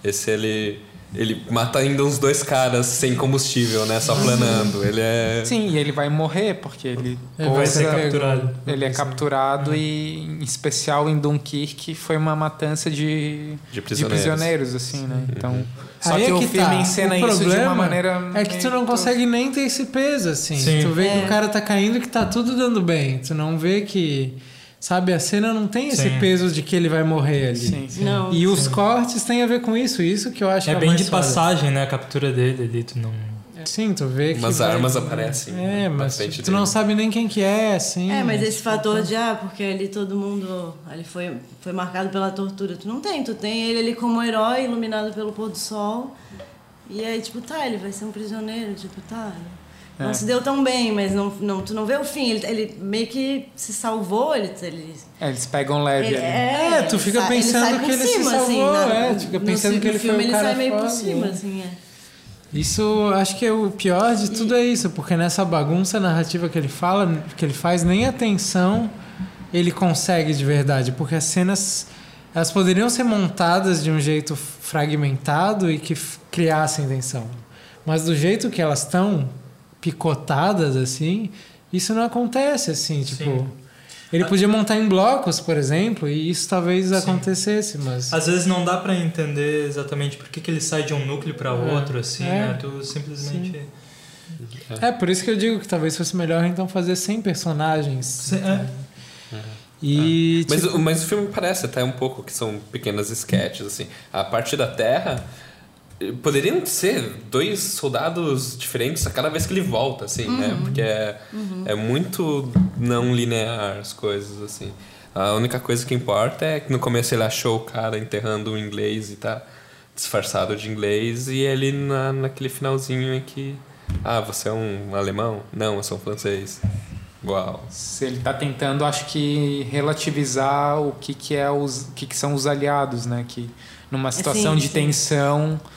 Esse ele. Ele mata ainda uns dois caras sem combustível, né? Só planando. Ele é. Sim, e ele vai morrer porque ele Ele vai ser capturado. Ele é capturado e, em especial em Dunkirk, foi uma matança de, De de prisioneiros. prisioneiros, assim, né? Então, só Aí que, é o que filme tá. encena O isso de uma problema maneira... É que tu não consegue nem ter esse peso, assim. Sim. Tu vê que É. o cara tá caindo e que tá tudo dando bem. Tu não vê que. Sabe, a cena não tem esse Sim. peso de que ele vai morrer ali. Sim, sim. Não. E os cortes têm a ver com isso, isso que eu acho É que é bem mais de foda. passagem, né? A captura dele ali, tu não. Sim, tu vê que. Umas vai- armas aparecem É, mas tu não dele. sabe nem quem que é, assim. É, mas esse fator de, ah, porque ali todo mundo ali foi, foi marcado pela tortura. Tu não tem, tu tem ele ali como herói, iluminado pelo pôr do sol. E aí, tipo, tá, ele vai ser um prisioneiro, tipo, tá. Não É. se deu tão bem, mas não, não, tu não vê o fim. Ele, ele meio que se salvou, ele. ele É, eles pegam leve ele- ali. É, tu fica pensando por que ele se cima, assim, salvou, na- é, tu fica pensando que ele foi o ele cara sai meio por foda, cima, é. assim, é. Isso acho que é o pior de tudo é isso, porque nessa bagunça narrativa que ele fala, que ele faz, nem atenção ele consegue de verdade, porque as cenas elas poderiam ser montadas de um jeito fragmentado e que criassem tensão. Mas do jeito que elas estão picotadas assim, isso não acontece assim, tipo, Sim. ele podia montar em blocos, por exemplo, e isso talvez acontecesse, mas Às vezes não dá pra entender exatamente por que, que ele sai de um núcleo pra É. outro, assim, É. né? Tu simplesmente. É, por isso que eu digo que talvez fosse melhor então fazer 100 personagens. Se- é. E. Mas, tipo, o- mas o filme parece até um pouco que são pequenas sketches, assim. A parte da Terra poderiam ser dois soldados diferentes a cada vez que ele volta, assim, né? Porque é, é muito não linear as coisas, assim. A única coisa que importa é que no começo ele achou o cara enterrando o inglês e tá disfarçado de inglês e ele na, naquele finalzinho em que ah, você é um alemão? Não, eu sou um francês. Uau. Se ele tá tentando, acho que relativizar o que, que é os, o que, que são os aliados, né? Que numa situação sim, de sim. tensão, Sim.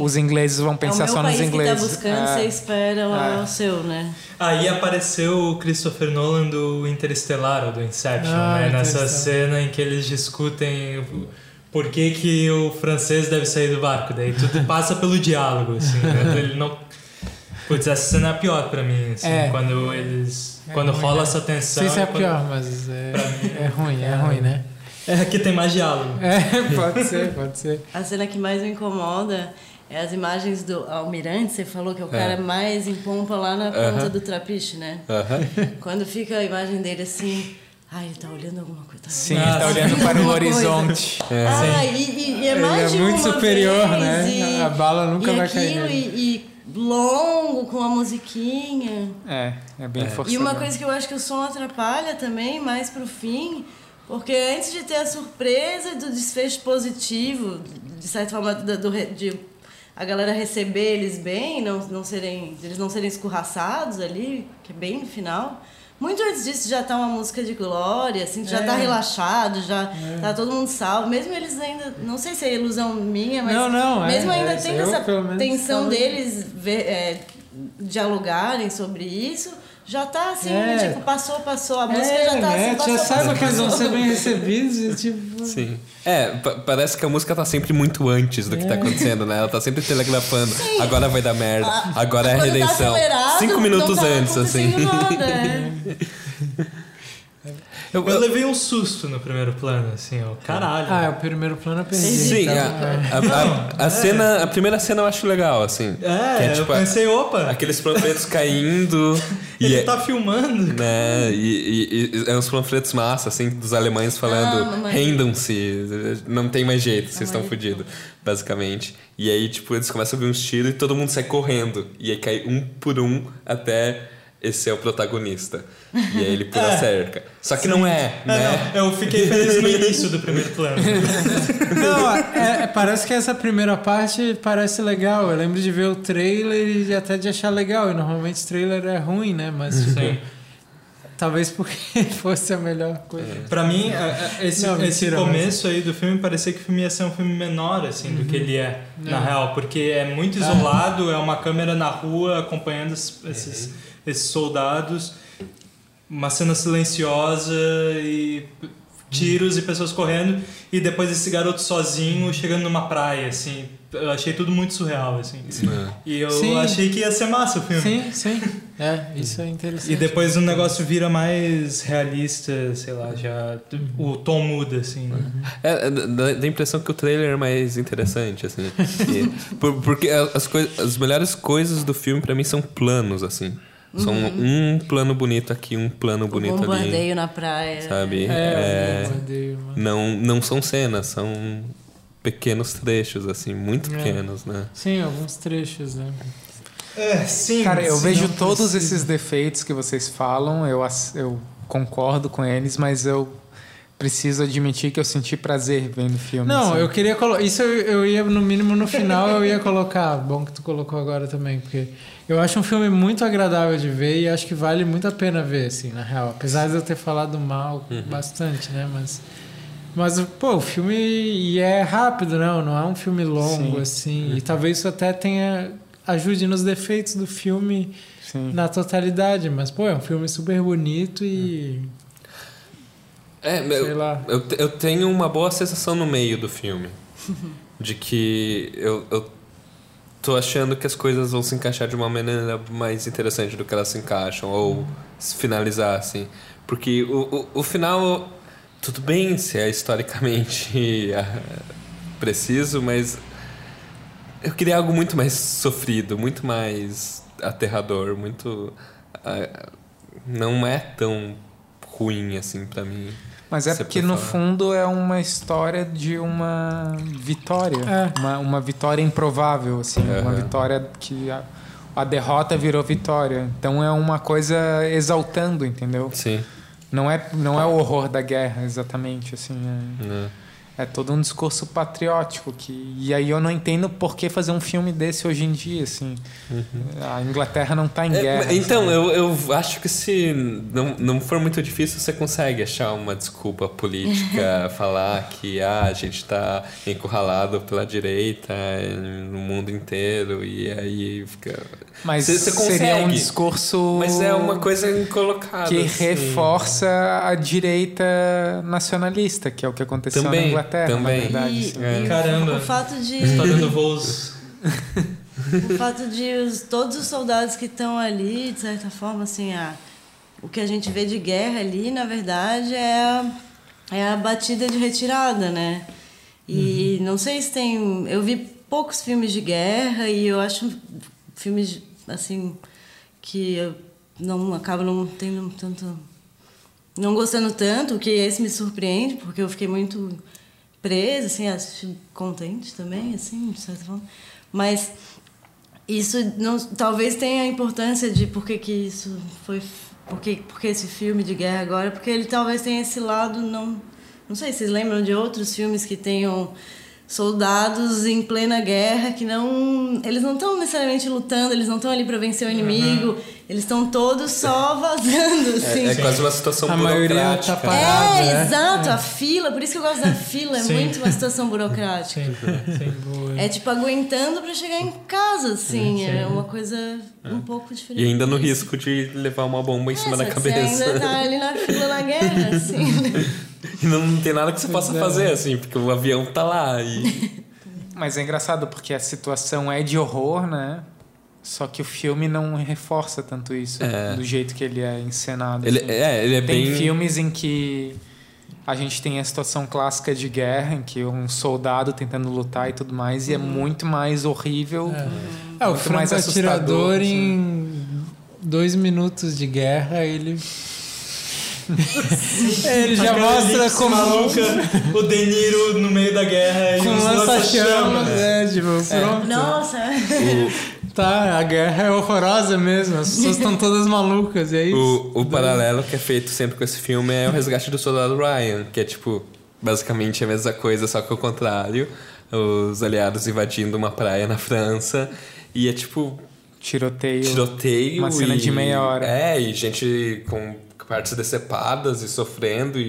Os ingleses vão é pensar meu só nos que ingleses. tá buscando, É. você espera lá É. o seu, né? Aí apareceu o Christopher Nolan do Interestelar, ou do Inception, Ah, né? Nessa cena em que eles discutem por que, que o francês deve sair do barco. Daí tudo passa pelo diálogo, assim, né? Ele não... Putz, essa cena é a pior pra mim, assim, É. quando eles... É quando ruim, rola né? essa Não tensão... sei se é quando- pior, mas é, mim, é ruim, é é ruim, né? É que tem mais diálogo. É, pode ser, pode ser. A cena que mais me incomoda é as imagens do Almirante, você falou que é o É. cara mais em pompa lá na ponta Aham. do trapiche, né? Aham. Quando fica a imagem dele assim, ai, ele tá olhando alguma coisa. tá Sim, ele tá Ah, olhando para o horizonte. Ah, e, e- e é Ele mais é de muito uma superior, vez, né? E, A bala nunca e vai cair aquilo, nele. E, e longo com a musiquinha. É, é bem forçado. E uma coisa que eu acho que o som atrapalha também, mais pro fim, porque antes de ter a surpresa do desfecho positivo, de certa forma, do, do de, a galera receber eles bem, não, não serem, eles não serem escorraçados ali, que é bem no final. Muito antes disso já tá uma música de glória, assim, já É. tá relaxado, já tá todo mundo salvo. Mesmo eles ainda, não sei se é ilusão minha, mas Não, não, é, mesmo ainda é, tem eu, essa tensão deles ver, é, dialogarem sobre isso, já tá assim, É. tipo, passou, passou, a música É, já tá né? assim, passou, já sabe passou, que eles vão ser bem recebidos tipo. Sim. É, pa- parece que a música tá sempre muito antes do que É. tá acontecendo, né? Ela tá sempre telegrafando. Agora vai dar merda. Agora é a tá redenção. acelerado, Cinco não minutos tá antes, assim. Nada, é. Eu- Eu eu- levei um susto no primeiro plano, assim, ó. Caralho. Ah, o primeiro plano eu perdi. Sim, então, a, a- a- a cena, a primeira cena eu acho legal, assim. É, Que é, eu tipo, pensei, opa, Aqueles panfletos caindo. e ele é- tá filmando. né? E, e, e é uns panfletos massa, assim, dos alemães falando: Ah, rendam-se, não tem mais jeito, vocês estão fodidos, basicamente. E aí, tipo, eles começam a ouvir uns tiros e todo mundo sai correndo. E aí cai um por um até esse é o protagonista. E aí ele pula a cerca. Só que não é, É, né? não, eu fiquei feliz no início do primeiro plano. Não, é- é- parece que essa primeira parte parece legal. Eu lembro de ver o trailer e até de achar legal. E normalmente trailer é ruim, né? Mas tipo, Sim. talvez porque fosse a melhor coisa. Pra mim, é, é, esse, Não, esse mentira, começo aí do filme parecia que o filme ia ser um filme menor, assim, do que ele é, na Uhum. real. Porque é muito isolado, é uma câmera na rua acompanhando es- esses, esses soldados. Uma cena silenciosa e tiros e pessoas correndo. E depois esse garoto sozinho chegando numa praia, assim. Eu achei tudo muito surreal, assim. É. E eu Sim. achei que ia ser massa o filme. Sim, sim. É, isso é interessante. E depois o negócio vira mais realista, sei lá, já o tom muda, assim. né? É, dá, dá a impressão que o trailer é mais interessante, assim. E- por- porque as, coi- as melhores coisas do filme, pra mim, são planos, assim. São um plano bonito aqui, um plano bonito ali. Bombardeio na praia. Sabe? É, É, não, não são cenas, são pequenos trechos, assim, muito É. pequenos, né? Sim, alguns trechos, né? É, sim. Cara, eu vejo todos precisa. esses defeitos que vocês falam, eu, eu concordo com eles, mas eu preciso admitir que eu senti prazer vendo o filme. Não, assim. eu queria colocar. Isso eu, eu ia, no mínimo, no final, eu ia colocar. Bom que tu colocou agora também, porque eu acho um filme muito agradável de ver e acho que vale muito a pena ver, assim, na real. Apesar de eu ter falado mal bastante, né? Mas. Mas, pô, o filme e é rápido, não, não é um filme longo, Sim. assim. E talvez isso até tenha. ajude nos defeitos do filme Sim. na totalidade. Mas, pô, é um filme super bonito e. É, Sei eu, lá. eu, eu tenho uma boa sensação no meio do filme. de que eu, eu tô achando que as coisas vão se encaixar de uma maneira mais interessante do que elas se encaixam, ou se finalizar, assim. Porque o, o, o final, tudo bem se é historicamente preciso, mas eu queria algo muito mais sofrido, muito mais aterrador, muito. ah, não é tão ruim assim pra mim. Mas é porque no fundo é uma história de uma vitória. É. Uma, uma vitória improvável, assim. Uma Aham. vitória que a, a derrota virou vitória. Então é uma coisa exaltando, entendeu? Sim. Não é, não é o horror da guerra, exatamente, assim. É, né? É todo um discurso patriótico. Que, e aí eu não entendo por que fazer um filme desse hoje em dia, assim. A Inglaterra não tá em É, guerra. então, sabe? eu, eu acho que se não, não for muito difícil, você consegue achar uma desculpa política, falar que ah, a gente está encurralado pela direita no mundo inteiro e aí fica. Mas Você- você seria um consegue. discurso Mas é uma coisa colocada. que assim. reforça a direita nacionalista, que é o que aconteceu Também, na Inglaterra, também. na verdade. E. É. e Caramba. o fato de Tá dando voos. o fato de os, todos os soldados que estão ali, de certa forma, assim, a, o que a gente vê de guerra ali, na verdade, é a, é a batida de retirada, né? E não sei se tem. Eu vi poucos filmes de guerra e eu acho filmes, assim, que eu não acabo não tendo tanto. Não gostando tanto, que esse me surpreende, porque eu fiquei muito presa, assim, assisti contente também, assim, de certa forma. Mas isso não, talvez tenha a importância de por que, que isso foi. Por que, por que esse filme de guerra agora? Porque ele talvez tenha esse lado não. Não sei, vocês lembram de outros filmes que tenham soldados em plena guerra que não. Eles não estão necessariamente lutando, eles não estão ali para vencer o inimigo. Eles estão todos só vazando, assim. É, é quase uma situação A maioria tá burocrática. parada. É, né? exato, a fila, por isso que eu gosto da fila, é Sim. muito uma situação burocrática. Sim, sim. Boa. É tipo aguentando pra chegar em casa, assim, é uma coisa um pouco diferente. E ainda no risco de levar uma bomba em É, cima da cabeça. Você ainda tá ali na fila na guerra, assim. E não, não tem nada que você possa é. fazer, assim, porque o avião tá lá. E... Mas é engraçado porque a situação é de horror, né? Só que o filme não reforça tanto isso É. do jeito que ele é encenado. Ele, assim. é, ele é Tem bem. filmes em que a gente tem a situação clássica de guerra, em que um soldado tentando lutar e tudo mais, e é muito mais horrível. É, o muito mais franco atirador assustador, assim. em dois minutos de guerra, ele. Ele já mostra como. maluca, o De Niro no meio da guerra e Com lança-chamas, é, tipo, pronto. Nossa, Tá, a guerra é horrorosa mesmo, as pessoas estão todas malucas, e é isso. O, o paralelo que é feito sempre com esse filme é o resgate do soldado Ryan, que é tipo, basicamente a mesma coisa, só que ao contrário. Os aliados invadindo uma praia na França. E é tipo, Tiroteio. tiroteio. Uma cena e, de meia hora. É, e gente com partes decepadas e sofrendo. E,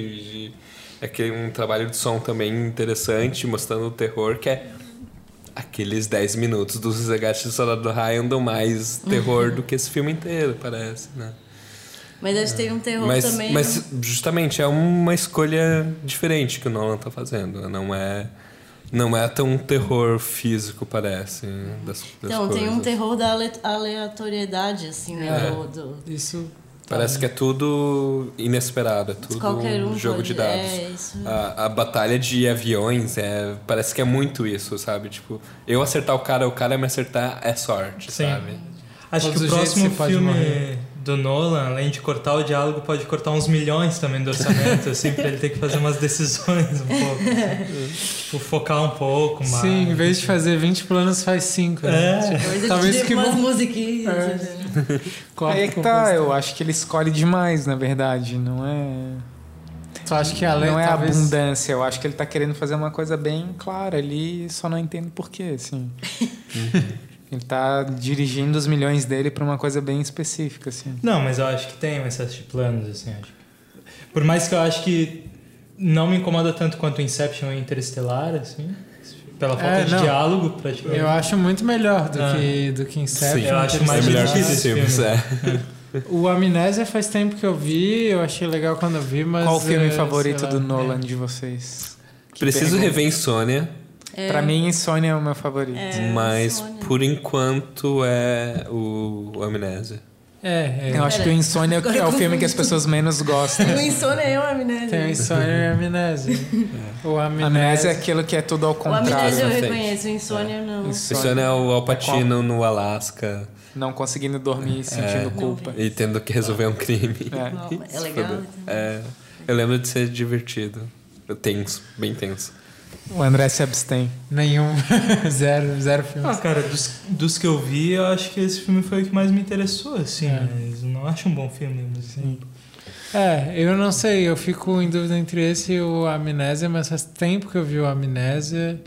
e é que um trabalho de som também interessante, mostrando o terror, que é aqueles 10 minutos dos resgates do soldado Ryan dão mais terror do que esse filme inteiro, parece, né? mas acho que teve um terror Mas, também. mas justamente é uma escolha diferente que o Nolan tá fazendo. Não é, não é tão terror físico, parece. Das, das Então, tem um coisas. terror da ale- aleatoriedade, assim, né? É. Do, do- Isso. Parece que é tudo inesperado, é tudo um jogo pode- de dados. é, isso. A, a batalha de aviões é, parece que é muito isso, sabe? Tipo, eu acertar o cara, o cara me acertar é sorte, Sim. sabe? Acho Todos que o próximo filme do Nolan, além de cortar o diálogo, pode cortar uns milhões também do orçamento, assim, pra ele ter que fazer umas decisões um pouco. assim. tipo, focar um pouco mais. Sim, em vez de fazer 20 planos, faz 5. Né? É. Talvez, Talvez tipo que umas bom. musiquinhas. É. né? Aí o que tá, eu acho que ele escolhe demais, na verdade. Não é. Tu acha que além não é talvez... abundância, eu acho que ele tá querendo fazer uma coisa bem clara ali, só não entendo por quê, assim. ele tá dirigindo os milhões dele pra uma coisa bem específica, assim. Não, mas eu acho que tem um excesso de planos, assim. Acho. Por mais que eu acho que não me incomoda tanto quanto Inception e Interestelar, assim. Pela falta É, de não. diálogo, praticamente. Eu acho muito melhor do, Ah. que, do que Inception. eu acho É mais melhor que é. O Amnésia faz tempo que eu vi, eu achei legal quando eu vi, mas... Qual o filme é, favorito lá, do Nolan de vocês? Que Preciso pergunta. rever Insônia, É, Pra mim, Insônia é o meu favorito. é, mas Sônia. por enquanto é o, o Amnésia. É, é. Eu acho que o Insônia Agora é o filme que as pessoas menos gostam. O insônia é uma amnésia. Tem o Insônia e a Amnésia. O Amnésia é Amnésia... aquilo que é tudo ao O contrário. amnésia eu reconheço, o insônia não. Insônia é o Al Pacino no Alasca Não conseguindo dormir, sentindo culpa. e tendo que resolver um crime. É. É legal. então. É, eu lembro de ser divertido. Tenso, bem tenso. O André se abstém. Nenhum. zero, zero Ah, filmes. cara, dos, dos que eu vi, eu acho que esse filme foi o que mais me interessou, assim. É. Mas eu não acho um bom filme, mas assim. É, eu não sei, eu fico em dúvida entre esse e o Amnésia, mas faz tempo que eu vi o Amnésia.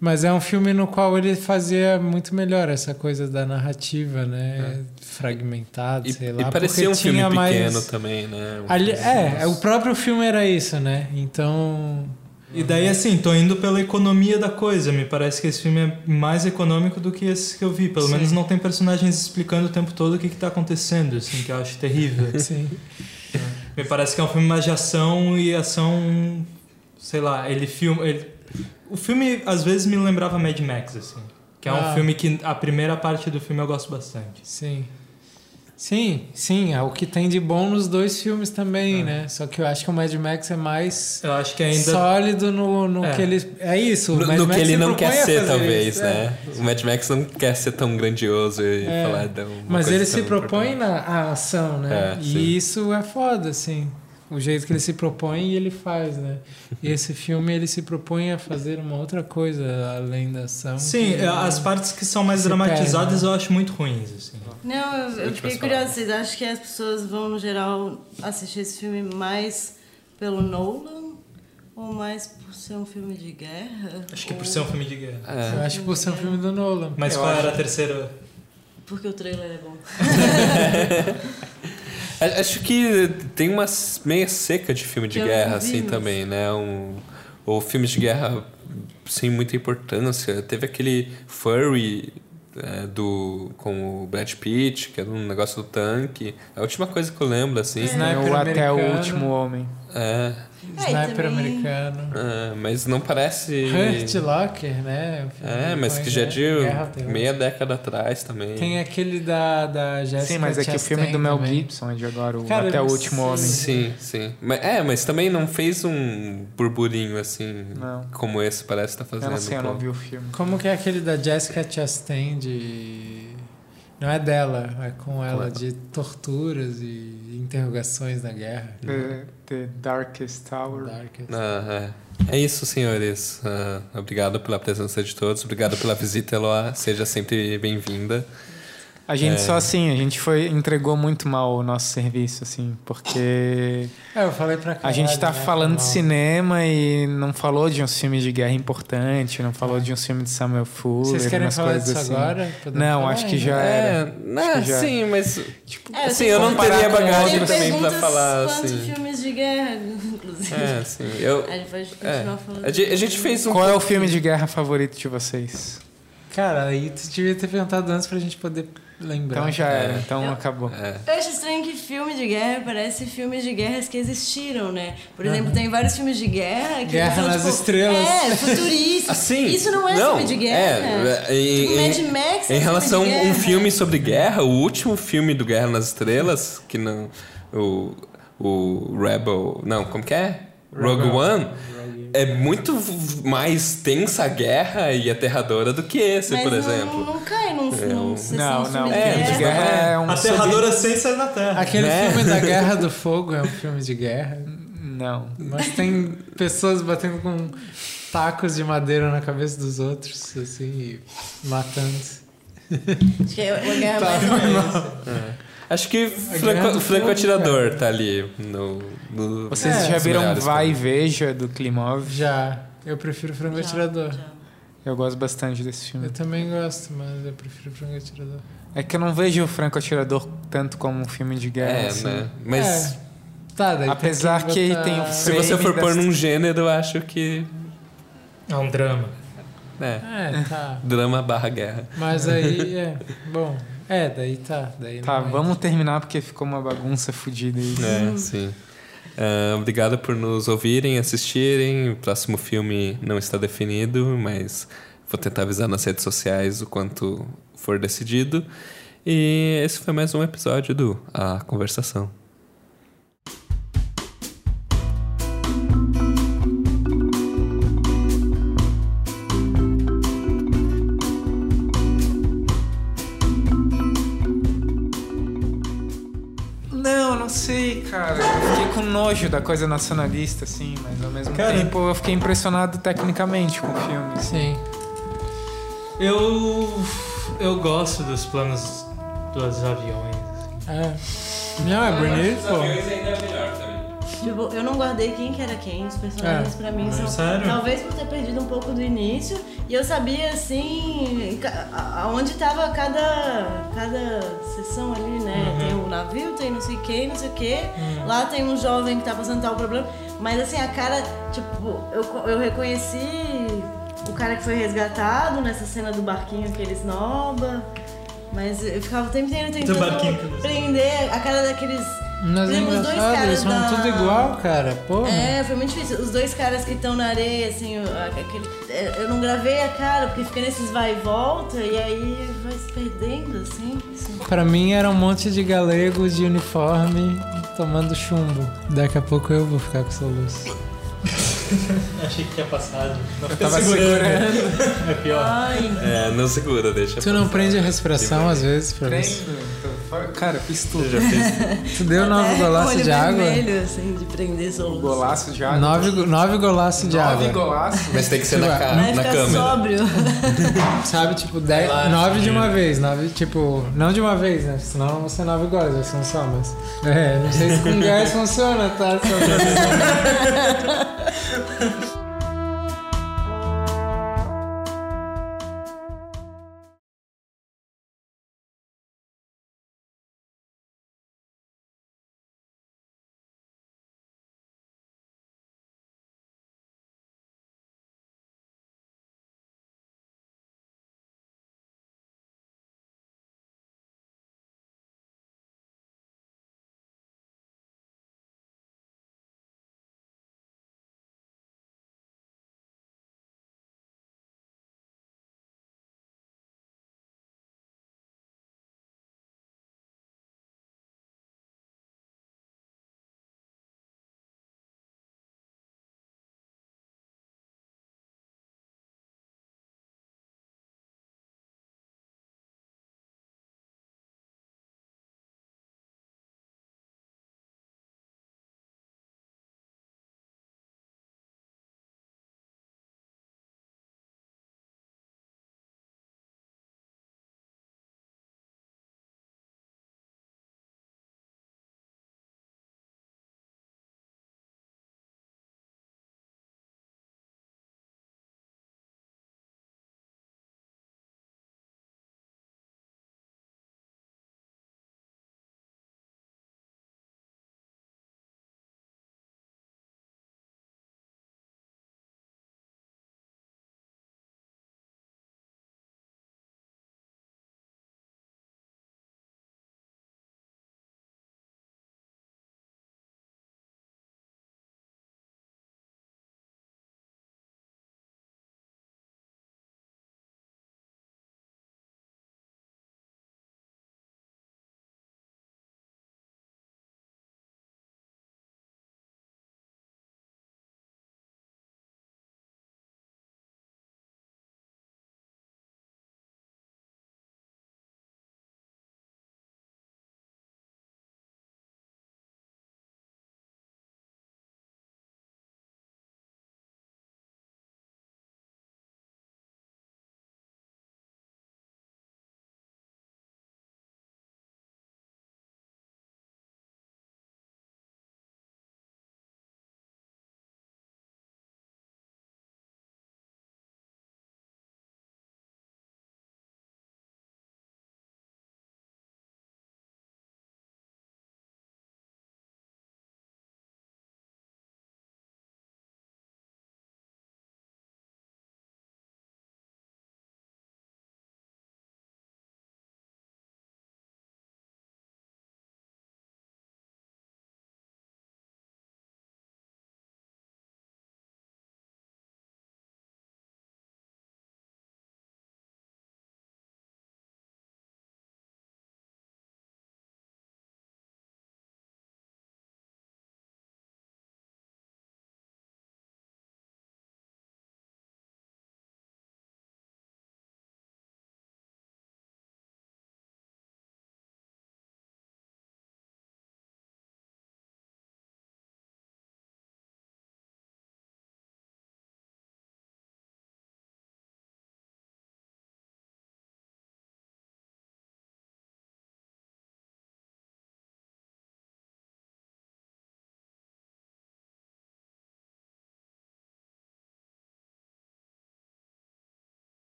Mas é um filme no qual ele fazia muito melhor essa coisa da narrativa, né? Fragmentada, E, sei e lá. parecia porque um filme tinha pequeno mais... também, né? Um Ali, é, o próprio filme era isso, né? Então. E daí, assim, tô indo pela economia da coisa. Me parece que esse filme é mais econômico do que esse que eu vi. Pelo Sim. menos não tem personagens explicando o tempo todo o que, que tá acontecendo, assim, que eu acho terrível. Sim. Me parece que é um filme mais de ação e ação. Sei lá, ele filma. Ele... O filme às vezes me lembrava Mad Max, assim. Que é um Ah. filme que a primeira parte do filme eu gosto bastante. Sim. Sim, sim, é o que tem de bom nos dois filmes também, né? Só que eu acho que o Mad Max é mais Eu acho que ainda. sólido no, no É. que ele. É isso, o No, Mad no Max que ele não quer ser, talvez, isso, né? O Mad Max não quer ser tão grandioso e É. falar Mas coisa ele se propõe na a ação, né? É, sim. e isso é foda, assim. O jeito que ele se propõe e ele faz, né? E esse filme ele se propõe a fazer uma outra coisa além da ação. Sim, que- as partes que são mais dramatizadas perde, eu acho muito ruins, assim. Não, eu, eu Eu te fiquei curiosa. Vocês acham que as pessoas vão, no geral, assistir esse filme mais pelo Nolan? Ou mais por ser um filme de guerra? Acho que por ser um filme de guerra. Eu É. acho que por ser um filme do Nolan. Mas Eu qual acho- era a terceira? Porque o trailer é bom. Acho que tem uma meia seca de filme de eu guerra, assim, também, né? Um, ou filmes de guerra sem muita importância. Teve aquele Furry é, do, com o Brad Pitt, que era um negócio do tanque. É a última coisa que eu lembro, assim. Sniper Tem o Até o. Último Homem. É, Sniper também- americano. é, mas não parece... Hurt Locker, né? É, mas com que já é de guerra terror. meia década atrás também. Tem aquele da, da Jessica Sim, mas é que o filme do Mel também. Gibson é de agora, o Cara, Até o Último Homem. Sim, sim. Mas, é, mas também não fez um burburinho assim Não. como esse parece estar fazendo. Eu não sei, eu não vi o filme. Como que é aquele da Jessica Chastain de... Não é dela, é com ela, ela. de torturas e interrogações na guerra. The, The Darkest Tower. Darkest. Ah, é. é isso, senhores. Ah, obrigado pela presença de todos. Obrigado pela visita, Eloá. Seja sempre bem-vinda. A gente É. só assim, a gente foi entregou muito mal o nosso serviço, assim, porque É, eu falei pra a caralho, gente tá né, falando de cinema e não falou de uns filmes de guerra importante, não falou de um filme de Samuel Fuller, Vocês querem umas falar disso assim. agora? Podemos Não, falar acho que já é, era. né, Acho que já- sim, mas Tipo, É, assim, eu não teria com bagagem também pra falar quantos assim. filmes de guerra, inclusive. É, sim. Eu, A gente pode é, continuar falando. a, gente, a fez um qual é o filme de guerra favorito de vocês? Cara, aí tu devia ter perguntado antes pra gente poder lembrar. Então já era, É. então Eu- acabou. É. Eu acho estranho que filme de guerra parece filmes de guerras que existiram, né? Por exemplo, tem vários filmes de guerra que Guerra são, nas tipo, Estrelas. É, futuristas. Assim, Isso não é não, filme de guerra. É, em, Tipo, em- Mad Max é em relação a um filme sobre guerra, o último filme do Guerra nas Estrelas, que não. O, o Rebel. Não, como que é? Rogue Rebel. One. É muito mais tensa a guerra e aterradora do que esse, Mas por não, exemplo. não cai num, É, um- sessão Não, de não, filme é, filme de mas guerra não é. é um Aterradora Ciência na Terra. Aquele Né? filme da Guerra do Fogo é um filme de guerra. Não. Mas tem pessoas batendo com tacos de madeira na cabeça dos outros, assim, e matando. Acho que é uma guerra Tá. mais. Acho que Franco, do Franco Atirador cara. tá ali no. no Vocês É, já viram Vai e. Veja do Klimov? Já. Eu prefiro Frango Já, Atirador. já. Eu gosto bastante desse filme. Eu também gosto, mas eu prefiro Frango Atirador. É que eu não vejo o Franco Atirador tanto como um filme de guerra. É, assim. né? Mas É. Tá, daí Apesar tem que botar- tem o se você for pôr num gênero, eu acho que. É um drama. É. É, tá. Drama barra guerra. Mas aí, é. Bom, é, daí tá. Daí Tá, não vamos terminar porque ficou uma bagunça fodida aí. É, sim. Ah, obrigado por nos ouvirem, assistirem. O próximo filme não está definido, mas vou tentar avisar nas redes sociais o quanto for decidido. E esse foi mais um episódio do A Conversação. Cara. Eu fiquei com nojo da coisa nacionalista, assim, mas ao mesmo Cara- tempo eu fiquei impressionado tecnicamente com o filme. Sim. Eu. Eu gosto dos planos dos aviões. É. Não, é bonito, pô. ainda é melhor. Tipo, eu não guardei quem que era quem, os personagens É. pra mim são. Sério? Talvez por ter perdido um pouco do início. E eu sabia assim aonde tava cada, cada sessão ali, né? Uhum. Tem o navio, tem não sei o que, não sei o que. Lá tem um jovem que tá passando tal problema. Mas assim, a cara, tipo, eu, eu reconheci o cara que foi resgatado nessa cena do barquinho que ele esnoba. Mas eu ficava o tempo inteiro tentando barquinho que eles- prender a cara daqueles. Mas os dois caras eles são da- tudo igual, cara. Porra. É, foi muito difícil. Os dois caras que estão na areia, assim, o- aquele, é, eu não gravei a cara, porque fica nesses vai e volta, e aí vai se perdendo, assim. assim. Pra mim era um monte de galegos de uniforme tomando chumbo. Daqui a pouco eu vou ficar com soluço. Achei que tinha passado. Não fica tava segurando. É pior. Ai, É, não segura, deixa. Tu não passar. prende a respiração às vezes pra Prendo, fora- Cara, eu fiz tudo. Eu já fiz. Tu deu nove golaços de água? vermelho, assim, de prender soluço. Golaço de água. Nove, nove golaços de Nove água. golaços. Mas tem que ser na, ca- Vai na ficar câmera. sóbrio. Sabe, tipo, dez, Relaxa, nove de né? uma vez. Nove, tipo, não de uma vez, né? Senão não vão ser nove goles, vai ser um só, mas. É, não sei se com gás funciona, tá? Só pra-